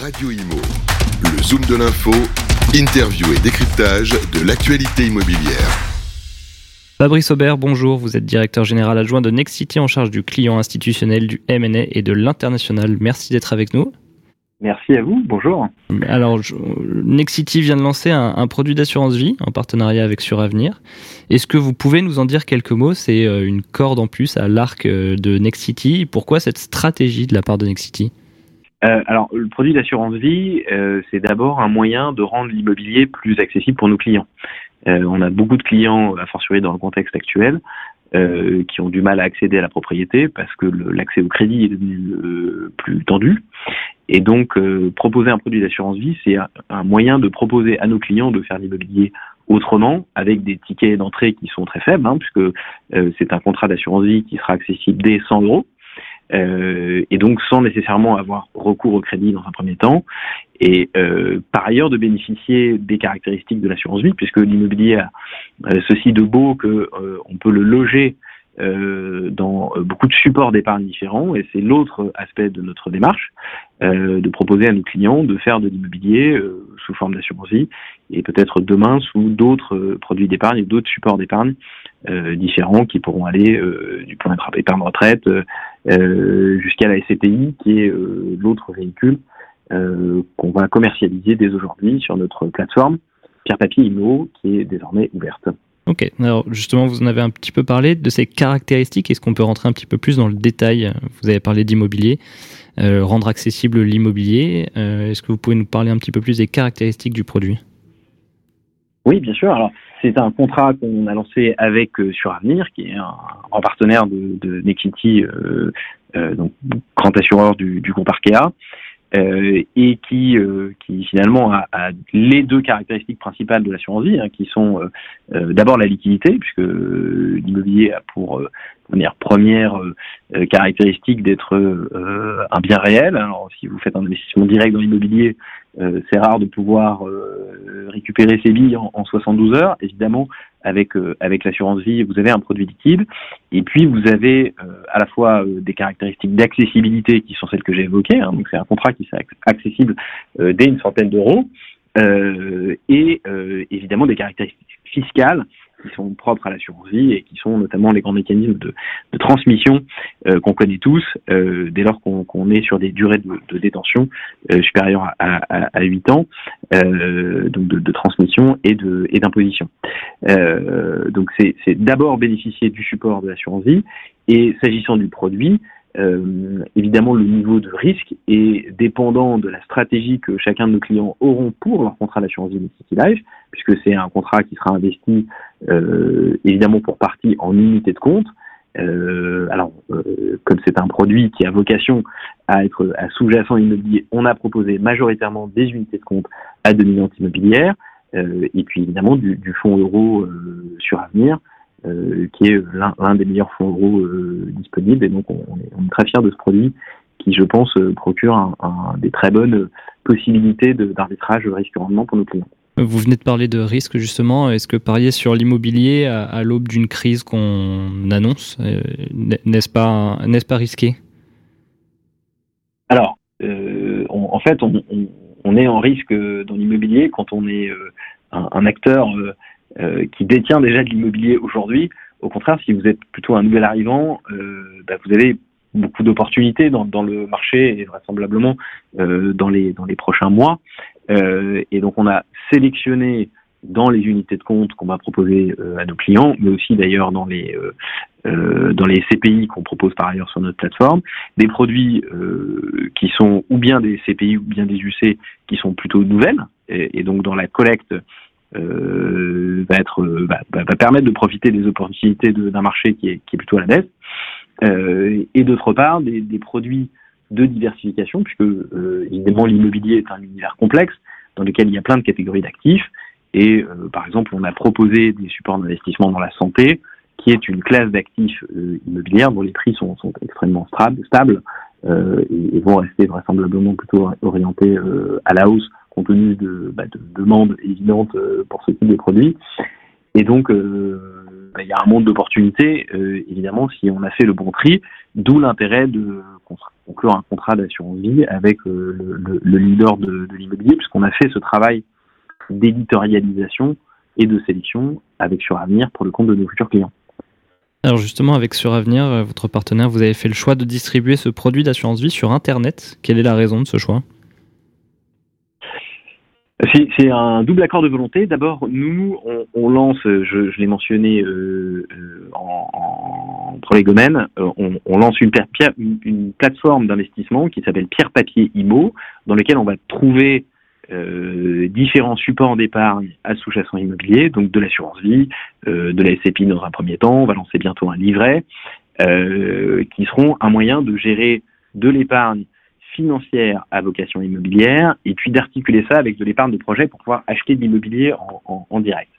Radio Imo, le zoom de l'info, interview et décryptage de l'actualité immobilière. Fabrice Aubert, bonjour. Vous êtes directeur général adjoint de Nexity en charge du client institutionnel, du M&A et de l'international. Merci d'être avec nous. Merci à vous, bonjour. Alors, Nexity vient de lancer un, produit d'assurance vie en partenariat avec Suravenir. Est-ce que vous pouvez nous en dire quelques mots? C'est euh, une corde en plus à l'arc euh, de Nexity. Pourquoi cette stratégie de la part de Nexity euh, alors, le produit d'assurance vie, c'est d'abord un moyen de rendre l'immobilier plus accessible pour nos clients. on a beaucoup de clients, à fortiori dans le contexte actuel, qui ont du mal à accéder à la propriété parce que l'accès au crédit est devenu plus tendu. Et donc, euh, proposer un produit d'assurance vie, c'est un, moyen de proposer à nos clients de faire l'immobilier autrement, avec des tickets d'entrée qui sont très faibles, hein, puisque euh, c'est un contrat d'assurance vie qui sera accessible dès 100 euros. Euh, et donc sans nécessairement avoir recours au crédit dans un premier temps, et par ailleurs de bénéficier des caractéristiques de l'assurance vie, puisque l'immobilier a ceci de beau que on peut le loger euh, dans beaucoup de supports d'épargne différents, et c'est l'autre aspect de notre démarche, euh, de proposer à nos clients de faire de l'immobilier euh, sous forme d'assurance vie, et peut-être demain sous d'autres produits d'épargne et d'autres supports d'épargne différents qui pourront aller du point d'épargne retraite jusqu'à la SCPI, qui est l'autre véhicule qu'on va commercialiser dès aujourd'hui sur notre plateforme Pierre Papier Immo, qui est désormais ouverte. Ok, alors justement, vous en avez un petit peu parlé de ces caractéristiques. Est-ce qu'on peut rentrer un petit peu plus dans le détail? Vous avez parlé d'immobilier, euh, rendre accessible l'immobilier. Euh, est-ce que vous pouvez nous parler un petit peu plus des caractéristiques du produit? Oui, bien sûr. Alors, c'est un contrat qu'on a lancé avec euh, qui est un, partenaire de, Nexity, donc grand assureur du, du groupe Arkea. Euh, et qui, euh, qui finalement a, a, les deux caractéristiques principales de l'assurance vie, hein, qui sont euh, d'abord la liquidité, puisque l'immobilier a pour première, première caractéristique d'être un bien réel. Alors, si vous faites un investissement direct dans l'immobilier, c'est rare de pouvoir récupérer ses billes en, en 72 heures. Évidemment, avec euh, avec l'assurance vie, vous avez un produit liquide, et puis vous avez euh, à la fois euh, des caractéristiques d'accessibilité qui sont celles que j'ai évoquées. Hein, donc c'est un contrat qui est accessible dès une centaine d'euros, et évidemment des caractéristiques fiscales qui sont propres à l'assurance vie et qui sont notamment les grands mécanismes de, transmission euh, qu'on connaît tous euh, dès lors qu'on est sur des durées de, détention euh, supérieures à, à, à, 8 ans, donc de, de, transmission et d'imposition. donc c'est d'abord bénéficier du support de l'assurance vie et s'agissant du produit, euh, évidemment, le niveau de risque est dépendant de la stratégie que chacun de nos clients auront pour leur contrat d'assurance vie Life, puisque c'est un contrat qui sera investi euh, évidemment pour partie en unité de compte. Euh, alors, euh, comme c'est un produit qui a vocation à être à sous-jacent immobilier, on a proposé majoritairement des unités de compte à dominante immobilière, euh, et puis évidemment du, du fonds euro sur avenir, euh, qui est l'un des meilleurs fonds euros euh, disponibles. Et donc, on, est, on, est, très fiers de ce produit qui, je pense, euh, procure un, un, des très bonnes possibilités d'arbitrage risque-rendement pour nos clients. Vous venez de parler de risque justement. Est-ce que parier sur l'immobilier à, l'aube d'une crise qu'on annonce, n'est-ce pas, n'est-ce pas risqué? Alors, euh, en fait, on, on, on, est en risque dans l'immobilier quand on est un, un, acteur qui détient déjà de l'immobilier aujourd'hui. Au contraire, si vous êtes plutôt un nouvel arrivant, euh, bah, vous avez beaucoup d'opportunités dans, dans, le marché et vraisemblablement euh, dans, les, dans les prochains mois. Euh, et donc on a sélectionné dans les unités de compte qu'on va proposer euh, à nos clients, mais aussi d'ailleurs dans les euh, dans les CPI qu'on propose par ailleurs sur notre plateforme, des produits qui sont ou bien des CPI ou bien des UC qui sont plutôt nouvelles, et donc dans la collecte euh, va être euh, va, va, permettre de profiter des opportunités d'un marché qui est, qui est plutôt à la baisse. Euh, et d'autre part, des, des, produits de diversification, puisque euh, évidemment l'immobilier est un univers complexe dans lequel il y a plein de catégories d'actifs. Et euh, par exemple, on a proposé des supports d'investissement dans la santé, qui est une classe d'actifs immobilières dont les prix sont, sont extrêmement stables et, et, vont rester vraisemblablement plutôt orientés à la hausse compte tenu de, bah, de demandes évidentes euh, pour ce type de produit. Et donc, euh, bah, il y a un monde d'opportunités, évidemment, si on a fait le bon tri, d'où l'intérêt de conclure un contrat d'assurance vie avec le, leader de, de l'immobilier, puisqu'on a fait ce travail d'éditorialisation et de sélection avec Suravenir pour le compte de nos futurs clients. Alors justement, avec Suravenir, euh, votre partenaire, vous avez fait le choix de distribuer ce produit d'assurance vie sur Internet. Quelle est la raison de ce choix? C'est un double accord de volonté. D'abord, nous, on, lance, je, l'ai mentionné euh, euh, en, premier domaine, on, lance une, une plateforme d'investissement qui s'appelle Pierre Papier IMO, dans lequel on va trouver euh, différents supports d'épargne à sous-jacent immobilier, donc de l'assurance vie, euh, de la SCPI dans un premier temps, on va lancer bientôt un livret, euh, qui seront un moyen de gérer de l'épargne financière à vocation immobilière et puis d'articuler ça avec de l'épargne de projet pour pouvoir acheter de l'immobilier en, direct.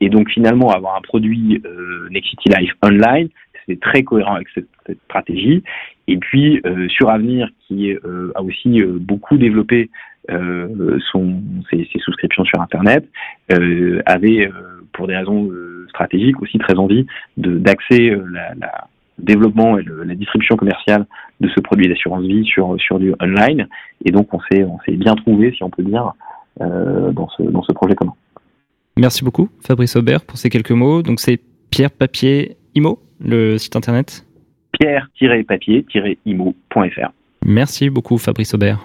et donc finalement avoir un produit Nexity Life Online, c'est très cohérent avec cette, stratégie. Et puis sur Avenir qui a aussi beaucoup développé son, ses, souscriptions sur Internet, euh, avait, euh, pour des raisons stratégiques, aussi très envie d'axer la, la développement et la distribution commerciale de ce produit d'assurance vie sur, sur du online. Et donc, on s'est, on s'est bien trouvé, si on peut dire, dans, ce, dans ce projet commun. Merci beaucoup, Fabrice Aubert, pour ces quelques mots. Donc, c'est Pierre Papier Imo, le site internet Pierre-papier-imo.fr. Merci beaucoup, Fabrice Aubert.